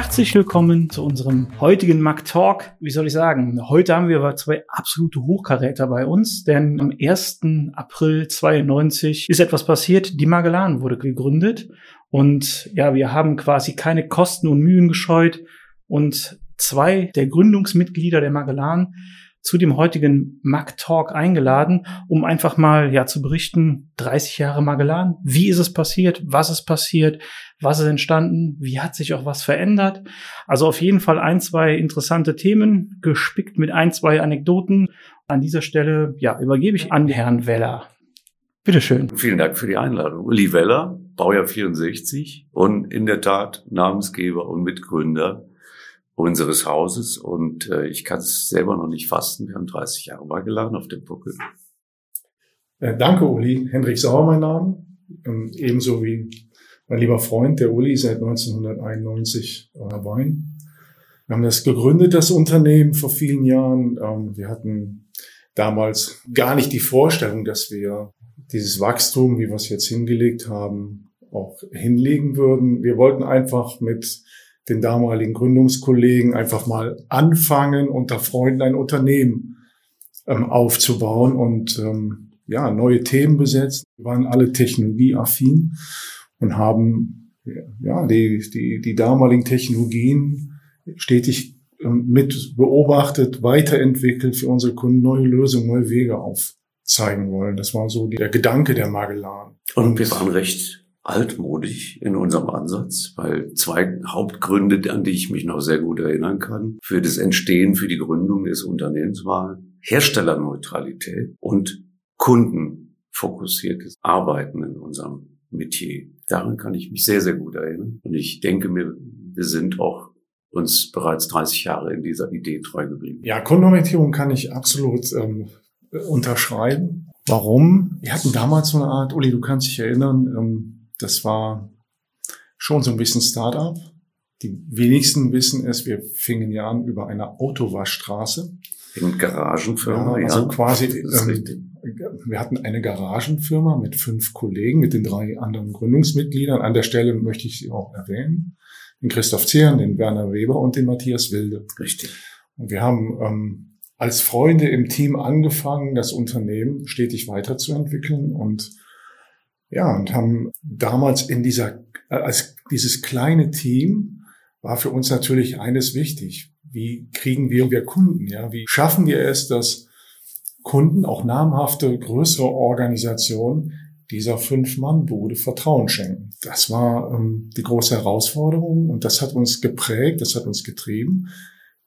Herzlich willkommen zu unserem heutigen Mac Talk. Wie soll ich sagen? Heute haben wir zwei absolute Hochkaräter bei uns, denn am 1. April 92 ist etwas passiert. Die Magellan wurde gegründet und ja, wir haben quasi keine Kosten und Mühen gescheut und zwei der Gründungsmitglieder der Magellan zu dem heutigen Mac Talk eingeladen, um einfach mal ja zu berichten, 30 Jahre Magellan, wie ist es passiert, was ist passiert, was ist entstanden, wie hat sich auch was verändert. Also auf jeden Fall ein, zwei interessante Themen, gespickt mit ein, zwei Anekdoten. An dieser Stelle ja, übergebe ich an Herrn Weller. Bitteschön. Vielen Dank für die Einladung. Uli Weller, Baujahr 64 und in der Tat Namensgeber und Mitgründer unseres Hauses und äh, ich kann es selber noch nicht fassen. Wir haben 30 Jahre mal geladen auf dem Buckel. Äh, danke, Uli. Hendrik Sauer, mein Name. Ähm, ebenso wie mein lieber Freund, der Uli, seit 1991 dabei. Wir haben das gegründet, das Unternehmen, vor vielen Jahren. Ähm, wir hatten damals gar nicht die Vorstellung, dass wir dieses Wachstum, wie wir es jetzt hingelegt haben, auch hinlegen würden. Wir wollten einfach mit den damaligen Gründungskollegen einfach mal anfangen, unter Freunden ein Unternehmen ähm, aufzubauen und ähm, ja, neue Themen besetzt. Wir waren alle technologieaffin und haben ja, die, die, die damaligen Technologien stetig ähm, mit beobachtet, weiterentwickelt, für unsere Kunden neue Lösungen, neue Wege aufzeigen wollen. Das war so der Gedanke der Magellan. Und wir waren recht altmodisch in unserem Ansatz, weil zwei Hauptgründe, an die ich mich noch sehr gut erinnern kann, für das Entstehen, für die Gründung des Unternehmens waren Herstellerneutralität und kundenfokussiertes Arbeiten in unserem Metier. Daran kann ich mich sehr, sehr gut erinnern. Und ich denke mir, wir sind auch uns bereits 30 Jahre in dieser Idee treu geblieben. Ja, Kundenorientierung kann ich absolut ähm, unterschreiben. Warum? Wir hatten damals so eine Art, Uli, du kannst dich erinnern, ähm, das war schon so ein bisschen Startup. Die wenigsten wissen es, wir fingen ja an über eine Autowaschstraße. In Garagenfirma, ja. Also ja. quasi, ähm, wir hatten eine Garagenfirma mit fünf Kollegen, mit den drei anderen Gründungsmitgliedern. An der Stelle möchte ich sie auch erwähnen. Den Christoph Zehren, den Werner Weber und den Matthias Wilde. Richtig. Und wir haben ähm, als Freunde im Team angefangen, das Unternehmen stetig weiterzuentwickeln und ja, und haben damals in dieser, als dieses kleine Team war für uns natürlich eines wichtig. Wie kriegen wir wir Kunden? Ja, wie schaffen wir es, dass Kunden, auch namhafte, größere Organisationen, dieser Fünf-Mann-Bude Vertrauen schenken? Das war ähm, die große Herausforderung und das hat uns geprägt, das hat uns getrieben,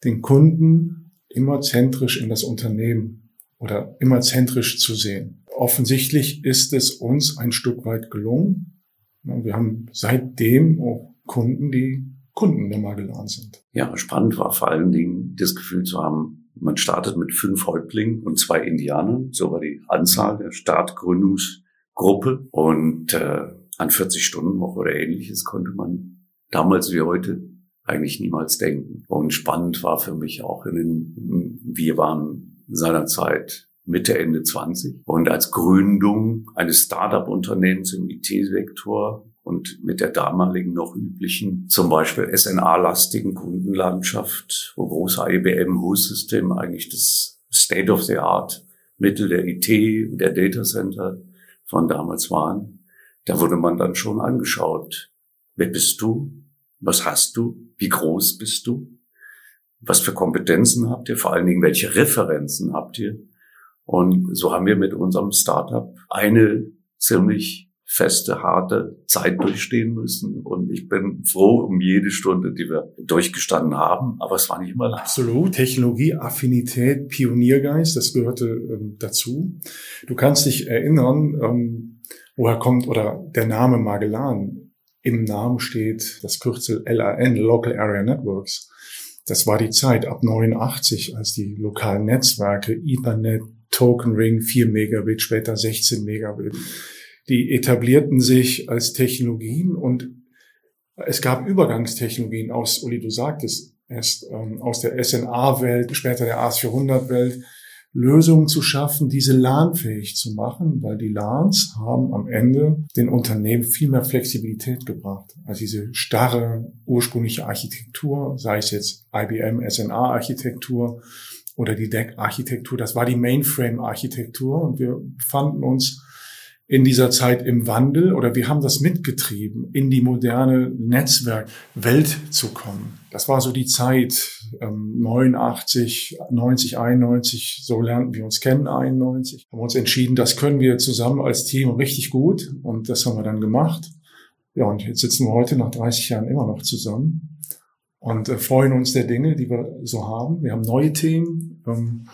den Kunden immer zentrisch in das Unternehmen oder immer zentrisch zu sehen offensichtlich ist es uns ein Stück weit gelungen. Wir haben seitdem auch Kunden, die Kunden der Magellan sind. Ja, spannend war vor allen Dingen das Gefühl zu haben, man startet mit fünf Häuptlingen und zwei Indianern. So war die Anzahl der Startgründungsgruppe. Und äh, an 40 Stunden Woche oder ähnliches konnte man damals wie heute eigentlich niemals denken. Und spannend war für mich auch in den, wir waren seinerzeit Mitte, Ende 20 und als Gründung eines Startup-Unternehmens im IT-Sektor und mit der damaligen noch üblichen, zum Beispiel SNA-lastigen Kundenlandschaft, wo große IBM-Host-System eigentlich das State of the Art Mittel der IT, der Data Center von damals waren, da wurde man dann schon angeschaut. Wer bist du? Was hast du? Wie groß bist du? Was für Kompetenzen habt ihr? Vor allen Dingen, welche Referenzen habt ihr? Und so haben wir mit unserem Startup eine ziemlich feste, harte Zeit durchstehen müssen. Und ich bin froh um jede Stunde, die wir durchgestanden haben. Aber es war nicht immer leicht. Absolut. Technologie, Affinität, Pioniergeist, das gehörte ähm, dazu. Du kannst dich erinnern, ähm, woher kommt oder der Name Magellan. Im Namen steht das Kürzel LAN, Local Area Networks. Das war die Zeit ab 89, als die lokalen Netzwerke, Ethernet, Token Ring 4 Megabit, später 16 Megabit. Die etablierten sich als Technologien und es gab Übergangstechnologien aus, Uli, du sagtest, erst ähm, aus der SNA-Welt, später der AS400-Welt, Lösungen zu schaffen, diese LAN-fähig zu machen, weil die LANs haben am Ende den Unternehmen viel mehr Flexibilität gebracht als diese starre ursprüngliche Architektur, sei es jetzt IBM SNA-Architektur oder die DEC-Architektur. Das war die Mainframe-Architektur und wir fanden uns in dieser Zeit im Wandel oder wir haben das mitgetrieben, in die moderne Netzwerkwelt zu kommen. Das war so die Zeit ähm, 89, 90, 91, so lernten wir uns kennen, 91. Haben uns entschieden, das können wir zusammen als Team richtig gut und das haben wir dann gemacht. Ja, und jetzt sitzen wir heute nach 30 Jahren immer noch zusammen und äh, freuen uns der Dinge, die wir so haben. Wir haben neue Themen, ähm,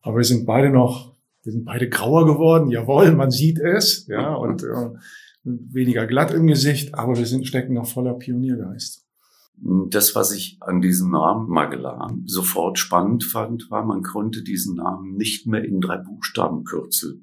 aber wir sind beide noch wir sind beide grauer geworden, jawohl, man sieht es, ja, und äh, weniger glatt im Gesicht, aber wir sind stecken noch voller Pioniergeist. Das, was ich an diesem Namen Magellan sofort spannend fand, war, man konnte diesen Namen nicht mehr in drei Buchstabenkürzel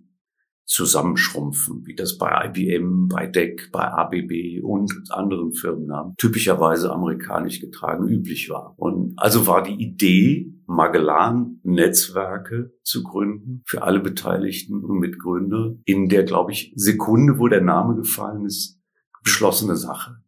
zusammenschrumpfen, wie das bei IBM, bei DEC, bei ABB und anderen Firmennamen typischerweise amerikanisch getragen üblich war. Und also war die Idee, Magellan-Netzwerke zu gründen für alle Beteiligten und Mitgründer in der, glaube ich, Sekunde, wo der Name gefallen ist, beschlossene Sache.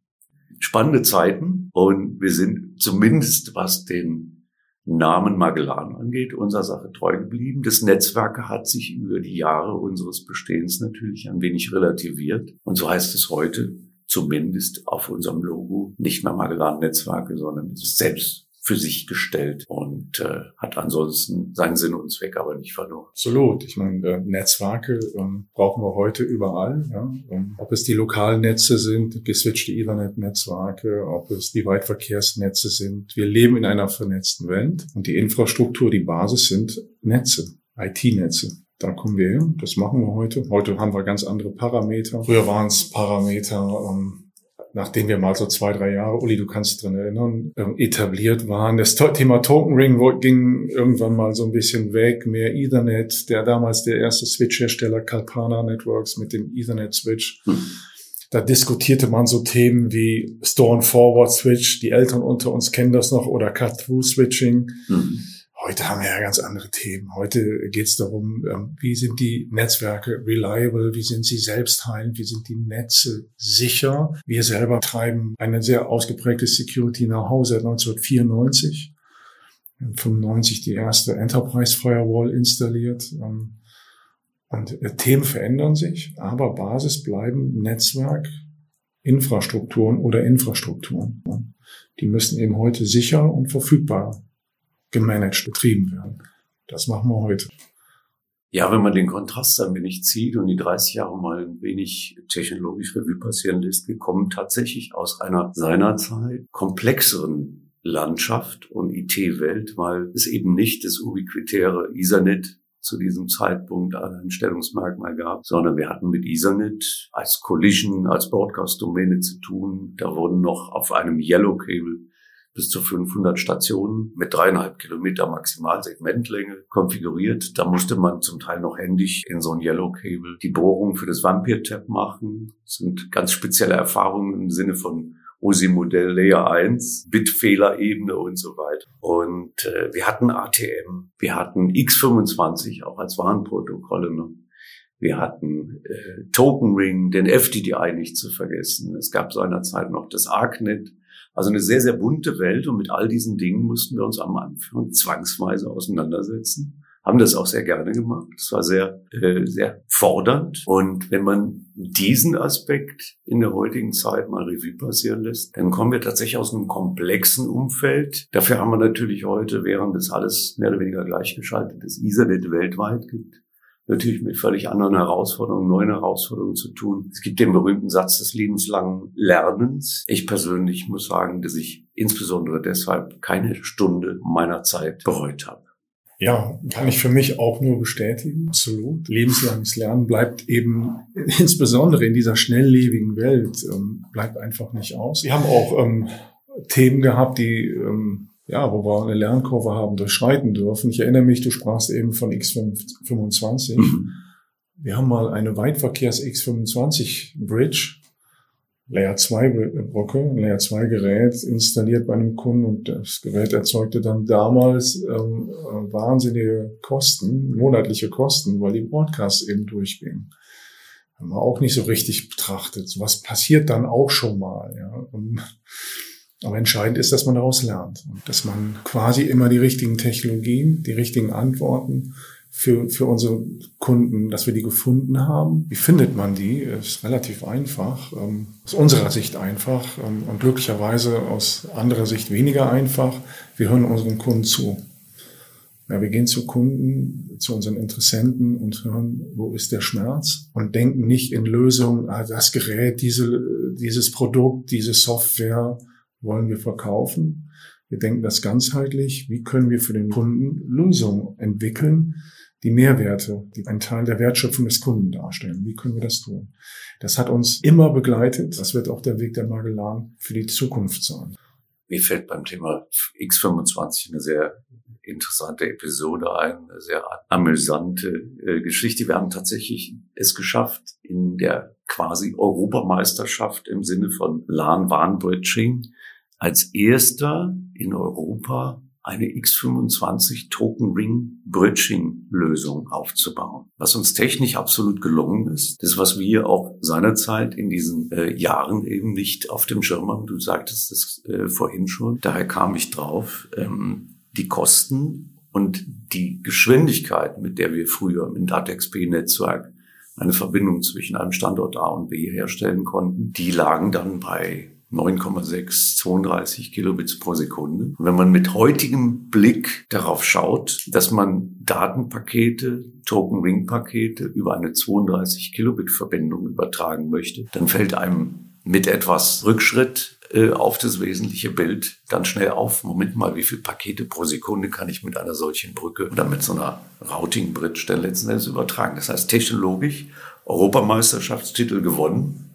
Spannende Zeiten und wir sind zumindest, was den Namen Magellan angeht, unserer Sache treu geblieben. Das Netzwerk hat sich über die Jahre unseres Bestehens natürlich ein wenig relativiert. Und so heißt es heute zumindest auf unserem Logo nicht mehr Magellan Netzwerke, sondern es ist selbst für sich gestellt und äh, hat ansonsten seinen Sinn und Zweck aber nicht verloren. Absolut. Ich meine, äh, Netzwerke ähm, brauchen wir heute überall. Ja? Um, ob es die lokalen Netze sind, geswitchte Ethernet-Netzwerke, ob es die Weitverkehrsnetze sind. Wir leben in einer vernetzten Welt und die Infrastruktur, die Basis sind Netze, IT-Netze. Da kommen wir her. Das machen wir heute. Heute haben wir ganz andere Parameter. Früher waren es Parameter, ähm, nachdem wir mal so zwei, drei Jahre, Uli, du kannst dich dran erinnern, ähm, etabliert waren. Das Thema Token Ring ging irgendwann mal so ein bisschen weg, mehr Ethernet, der damals der erste Switch-Hersteller Kalpana Networks mit dem Ethernet-Switch. Hm. Da diskutierte man so Themen wie Store and Forward Switch, die Eltern unter uns kennen das noch, oder Cut-Through Switching. Hm. Heute haben wir ja ganz andere Themen. Heute geht es darum, ähm, wie sind die Netzwerke reliable, wie sind sie selbstheilend, wie sind die Netze sicher. Wir selber treiben eine sehr ausgeprägte Security Know-how seit 1994. 95 die erste Enterprise Firewall installiert. Ähm, und äh, Themen verändern sich, aber Basis bleiben Netzwerk, Infrastrukturen oder Infrastrukturen. Die müssen eben heute sicher und verfügbar gemanagt betrieben werden. Das machen wir heute. Ja, wenn man den Kontrast ein wenig zieht und die 30 Jahre mal ein wenig technologisch Revue passieren lässt, wir kommen tatsächlich aus einer seinerzeit komplexeren Landschaft und IT-Welt, weil es eben nicht das ubiquitäre Ethernet zu diesem Zeitpunkt ein Stellungsmerkmal gab, sondern wir hatten mit Ethernet als Collision, als Broadcast-Domäne zu tun. Da wurden noch auf einem Yellow Cable bis zu 500 Stationen mit dreieinhalb Kilometer Maximalsegmentlänge konfiguriert. Da musste man zum Teil noch händisch in so ein Yellow Cable die Bohrung für das Vampire Tab machen. Das sind ganz spezielle Erfahrungen im Sinne von OSI-Modell Layer 1, Bitfehlerebene und so weiter. Und äh, wir hatten ATM, wir hatten X25 auch als Warnprotokolle. Ne? Wir hatten äh, Token Ring, den FTDI nicht zu vergessen. Es gab seinerzeit noch das ARCnet also eine sehr, sehr bunte Welt und mit all diesen Dingen mussten wir uns am Anfang zwangsweise auseinandersetzen. Haben das auch sehr gerne gemacht. Es war sehr, äh, sehr fordernd. Und wenn man diesen Aspekt in der heutigen Zeit mal Revue passieren lässt, dann kommen wir tatsächlich aus einem komplexen Umfeld. Dafür haben wir natürlich heute, während es alles mehr oder weniger gleichgeschaltetes Ethernet weltweit gibt, natürlich mit völlig anderen Herausforderungen, neuen Herausforderungen zu tun. Es gibt den berühmten Satz des lebenslangen Lernens. Ich persönlich muss sagen, dass ich insbesondere deshalb keine Stunde meiner Zeit bereut habe. Ja, kann ich für mich auch nur bestätigen. Absolut. Lebenslanges Lernen bleibt eben insbesondere in dieser schnelllebigen Welt ähm, bleibt einfach nicht aus. Wir haben auch ähm, Themen gehabt, die ähm, ja, wo wir eine Lernkurve haben durchschreiten dürfen. Ich erinnere mich, du sprachst eben von X25. Mhm. Wir haben mal eine Weitverkehrs X25 Bridge Layer 2 Brücke, ein Layer 2 Gerät installiert bei einem Kunden und das Gerät erzeugte dann damals ähm, äh, wahnsinnige Kosten, monatliche Kosten, weil die Broadcasts eben durchgingen. Haben wir auch nicht so richtig betrachtet. Was passiert dann auch schon mal, ja. Und, aber entscheidend ist, dass man daraus lernt und dass man quasi immer die richtigen Technologien, die richtigen Antworten für, für unsere Kunden, dass wir die gefunden haben. Wie findet man die? Ist relativ einfach. Ähm, aus unserer Sicht einfach ähm, und glücklicherweise aus anderer Sicht weniger einfach. Wir hören unseren Kunden zu. Ja, wir gehen zu Kunden, zu unseren Interessenten und hören, wo ist der Schmerz und denken nicht in Lösungen, ah, das Gerät, diese, dieses Produkt, diese Software wollen wir verkaufen. Wir denken das ganzheitlich. Wie können wir für den Kunden Lösungen entwickeln, die Mehrwerte, die einen Teil der Wertschöpfung des Kunden darstellen. Wie können wir das tun? Das hat uns immer begleitet. Das wird auch der Weg der Magellan für die Zukunft sein. Mir fällt beim Thema X25 eine sehr interessante Episode ein, eine sehr amüsante äh, Geschichte. Wir haben tatsächlich es geschafft, in der quasi Europameisterschaft im Sinne von LAN-WAN-Bridging als erster in Europa eine X25 Token Ring Bridging Lösung aufzubauen. Was uns technisch absolut gelungen ist, das was wir auch seinerzeit in diesen äh, Jahren eben nicht auf dem Schirm haben. Du sagtest das äh, vorhin schon. Daher kam ich drauf, ähm, die Kosten und die Geschwindigkeit, mit der wir früher im DATXP-Netzwerk eine Verbindung zwischen einem Standort A und B herstellen konnten, die lagen dann bei 9,6, 32 Kilobits pro Sekunde. Und wenn man mit heutigem Blick darauf schaut, dass man Datenpakete, Token-Ring-Pakete über eine 32 Kilobit Verbindung übertragen möchte, dann fällt einem mit etwas Rückschritt äh, auf das wesentliche Bild dann schnell auf. Moment mal, wie viele Pakete pro Sekunde kann ich mit einer solchen Brücke oder mit so einer Routing Bridge denn letzten Endes übertragen? Das heißt, technologisch Europameisterschaftstitel gewonnen,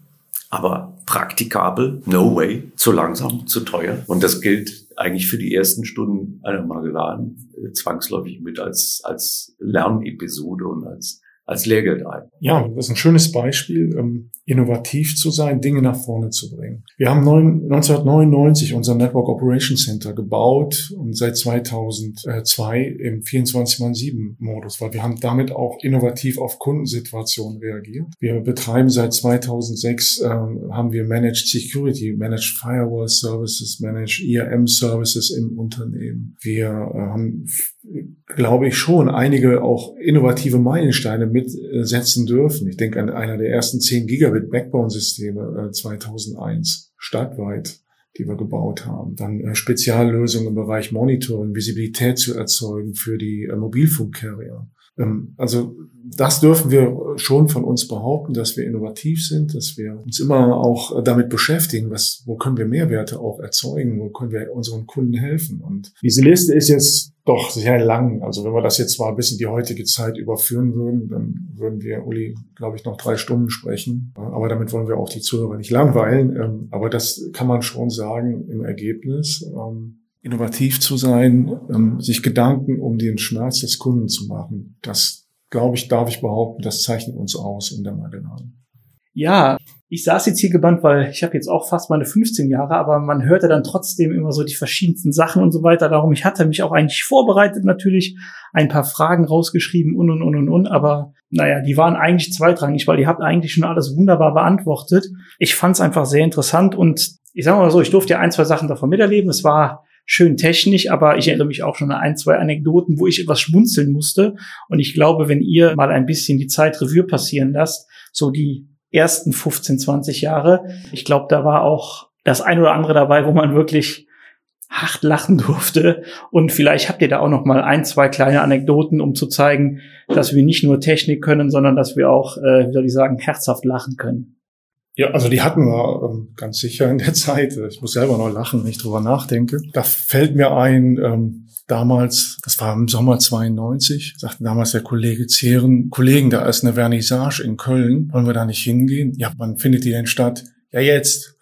aber praktikabel, no way, zu langsam, zu teuer. Und das gilt eigentlich für die ersten Stunden einer Magellan äh, zwangsläufig mit als, als Lernepisode und als als Lehrgeld ein. Ja, das ist ein schönes Beispiel, ähm, innovativ zu sein, Dinge nach vorne zu bringen. Wir haben 1999 unser Network Operations Center gebaut und seit 2002 im 24x7-Modus, weil wir haben damit auch innovativ auf Kundensituationen reagiert. Wir betreiben seit 2006, äh, haben wir Managed Security, Managed Firewall Services, Managed ERM Services im Unternehmen. Wir äh, haben glaube ich, schon einige auch innovative Meilensteine mitsetzen dürfen. Ich denke an einer der ersten 10 Gigabit Backbone-Systeme 2001 stadtweit, die wir gebaut haben. Dann äh, Speziallösungen im Bereich Monitoring, Visibilität zu erzeugen für die äh, Mobilfunkcarrier. Ähm, also das dürfen wir schon von uns behaupten, dass wir innovativ sind, dass wir uns immer auch damit beschäftigen, was, wo können wir Mehrwerte auch erzeugen, wo können wir unseren Kunden helfen. Und diese Liste ist jetzt doch sehr lang. Also wenn wir das jetzt mal ein bisschen die heutige Zeit überführen würden, dann würden wir, Uli, glaube ich, noch drei Stunden sprechen. Aber damit wollen wir auch die Zuhörer nicht langweilen. Ähm, aber das kann man schon sagen im Ergebnis. Innovativ zu sein, ähm, sich Gedanken um den Schmerz des Kunden zu machen. Das, glaube ich, darf ich behaupten, das zeichnet uns aus in der Magellan. Ja, ich saß jetzt hier gebannt, weil ich habe jetzt auch fast meine 15 Jahre, aber man hörte dann trotzdem immer so die verschiedensten Sachen und so weiter. Darum, ich hatte mich auch eigentlich vorbereitet natürlich, ein paar Fragen rausgeschrieben und und und und und, aber naja, die waren eigentlich zweitrangig, weil ihr habt eigentlich schon alles wunderbar beantwortet. Ich fand es einfach sehr interessant und ich sage mal so, ich durfte ja ein, zwei Sachen davon miterleben. Es war schön technisch, aber ich erinnere mich auch schon an ein, zwei Anekdoten, wo ich etwas schmunzeln musste. Und ich glaube, wenn ihr mal ein bisschen die Zeit Revue passieren lasst, so die ersten 15, 20 Jahre, ich glaube, da war auch das ein oder andere dabei, wo man wirklich hart lachen durfte. Und vielleicht habt ihr da auch noch mal ein, zwei kleine Anekdoten, um zu zeigen, dass wir nicht nur Technik können, sondern dass wir auch, äh, wie soll ich sagen, herzhaft lachen können. Ja, also die hatten wir ähm, ganz sicher in der Zeit. Ich muss selber noch lachen, wenn ich drüber nachdenke. Da fällt mir ein, ähm, damals, das war im Sommer 92, sagte damals der Kollege Zehren, Kollegen, da ist eine Vernissage in Köln, wollen wir da nicht hingehen? Ja, wann findet die denn statt? Ja, jetzt.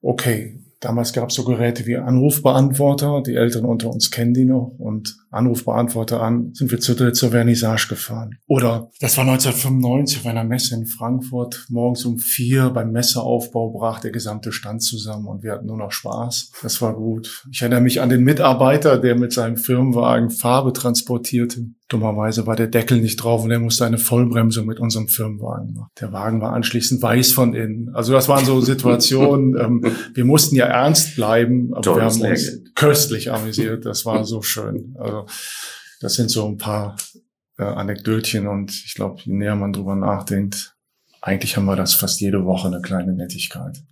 Okay, Damals gab es so Geräte wie Anrufbeantworter. Die Älteren unter uns kennen die noch. Und Anrufbeantworter an sind wir zu dritt zur Vernissage gefahren. Oder das war 1995 auf einer Messe in Frankfurt. Morgens um vier beim Messeaufbau brach der gesamte Stand zusammen und wir hatten nur noch Spaß. Das war gut. Ich erinnere mich an den Mitarbeiter, der mit seinem Firmenwagen Farbe transportierte. Dummerweise war der Deckel nicht drauf und er musste eine Vollbremsung mit unserem Firmenwagen machen. Der Wagen war anschließend weiß von innen. Also das waren so Situationen. ähm, wir mussten ja ernst bleiben, aber wir haben uns köstlich amüsiert. Das war so schön. Also das sind so ein paar äh, Anekdötchen und ich glaube, je näher man drüber nachdenkt, eigentlich haben wir das fast jede Woche eine kleine Nettigkeit.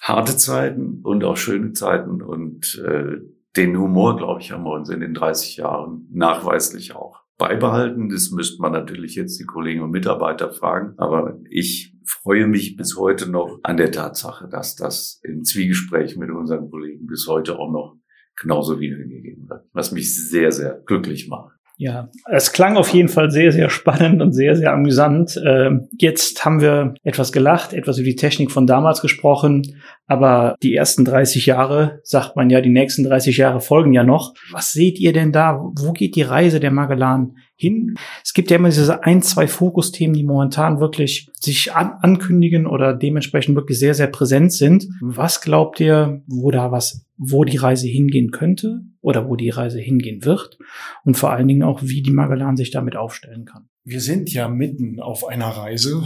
Harte Zeiten und auch schöne Zeiten und äh, den Humor, glaube ich, haben wir uns in den 30 Jahren nachweislich auch beibehalten. Das müsste man natürlich jetzt die Kollegen und Mitarbeiter fragen. Aber ich freue mich bis heute noch an der Tatsache, dass das im Zwiegespräch mit unseren Kollegen bis heute auch noch genauso wiedergegeben wird, was mich sehr, sehr glücklich macht. Ja, es klang auf jeden Fall sehr, sehr spannend und sehr, sehr amüsant. Ähm, jetzt haben wir etwas gelacht, etwas über die Technik von damals gesprochen, aber die ersten 30 Jahre, sagt man ja, die nächsten 30 Jahre folgen ja noch. Was seht ihr denn da? Wo geht die Reise der Magellan hin? Es gibt ja immer diese ein, zwei Fokusthemen, die momentan wirklich sich an ankündigen oder dementsprechend wirklich sehr, sehr präsent sind. Was glaubt ihr, wo da was wo die Reise hingehen könnte oder wo die Reise hingehen wird und vor allen Dingen auch, wie die Magellan sich damit aufstellen kann. Wir sind ja mitten auf einer Reise,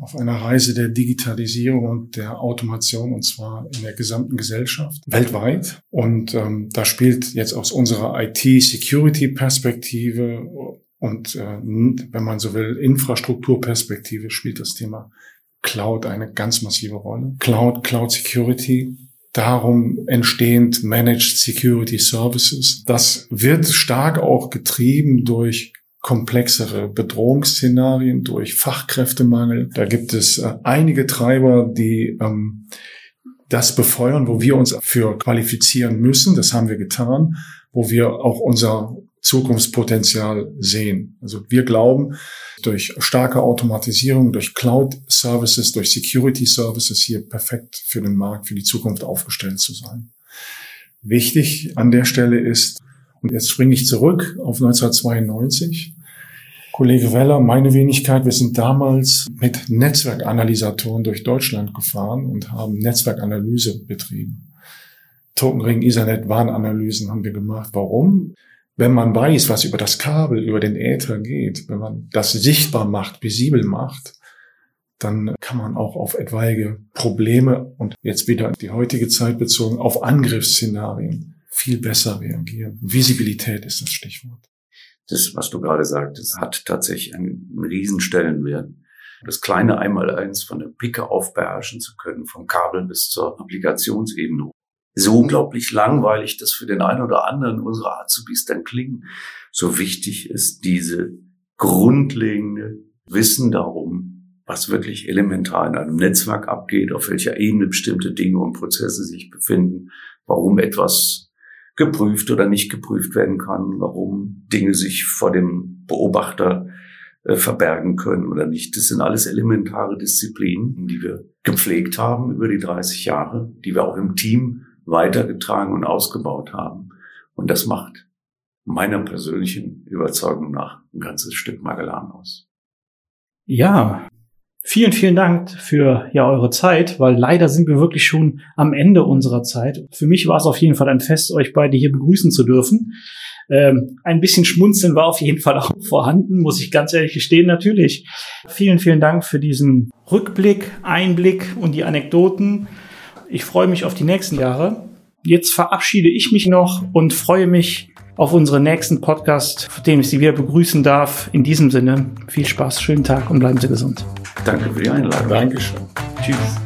auf einer Reise der Digitalisierung und der Automation und zwar in der gesamten Gesellschaft weltweit. Und ähm, da spielt jetzt aus unserer IT-Security-Perspektive und äh, wenn man so will, Infrastrukturperspektive spielt das Thema Cloud eine ganz massive Rolle. Cloud, Cloud Security darum entstehend Managed Security Services. Das wird stark auch getrieben durch komplexere Bedrohungsszenarien, durch Fachkräftemangel. Da gibt es äh, einige Treiber, die ähm, das befeuern, wo wir uns für qualifizieren müssen. Das haben wir getan, wo wir auch unser Zukunftspotenzial sehen. Also wir glauben, durch starke Automatisierung, durch Cloud Services, durch Security Services hier perfekt für den Markt, für die Zukunft aufgestellt zu sein. Wichtig an der Stelle ist, und jetzt springe ich zurück auf 1992, Kollege Weller, meine Wenigkeit, wir sind damals mit Netzwerkanalysatoren durch Deutschland gefahren und haben Netzwerkanalyse betrieben. Tokenring, Ethernet, Warnanalysen haben wir gemacht. Warum? Wenn man weiß, was über das Kabel, über den Äther geht, wenn man das sichtbar macht, visibel macht, dann kann man auch auf etwaige Probleme und jetzt wieder die heutige Zeit bezogen auf Angriffsszenarien viel besser reagieren. Visibilität ist das Stichwort. Das, was du gerade sagtest, hat tatsächlich einen, einen riesen Stellenwert. Das kleine Einmaleins von der Picke auf beherrschen zu können, vom Kabel bis zur Applikationsebene so unglaublich langweilig das für den einen oder anderen unserer Azubis dann klingen, so wichtig ist diese grundlegende Wissen darum, was wirklich elementar in einem Netzwerk abgeht, auf welcher Ebene bestimmte Dinge und Prozesse sich befinden, warum etwas geprüft oder nicht geprüft werden kann, warum Dinge sich vor dem Beobachter äh, verbergen können oder nicht. Das sind alles elementare Disziplinen, die wir gepflegt haben über die 30 Jahre, die wir auch im Team weitergetragen und ausgebaut haben. Und das macht meiner persönlichen Überzeugung nach ein ganzes Stück Magellan aus. Ja, vielen, vielen Dank für ja eure Zeit, weil leider sind wir wirklich schon am Ende unserer Zeit. Für mich war es auf jeden Fall ein Fest, euch beide hier begrüßen zu dürfen. Ähm, ein bisschen Schmunzeln war auf jeden Fall auch vorhanden, muss ich ganz ehrlich gestehen, natürlich. Vielen, vielen Dank für diesen Rückblick, Einblick und die Anekdoten. Ich freue mich auf die nächsten Jahre. Jetzt verabschiede ich mich noch und freue mich auf unseren nächsten Podcast, für den ich Sie wieder begrüßen darf. In diesem Sinne, viel Spaß, schönen Tag und bleiben Sie gesund. Danke für die Einladung. Dankeschön. Tschüss.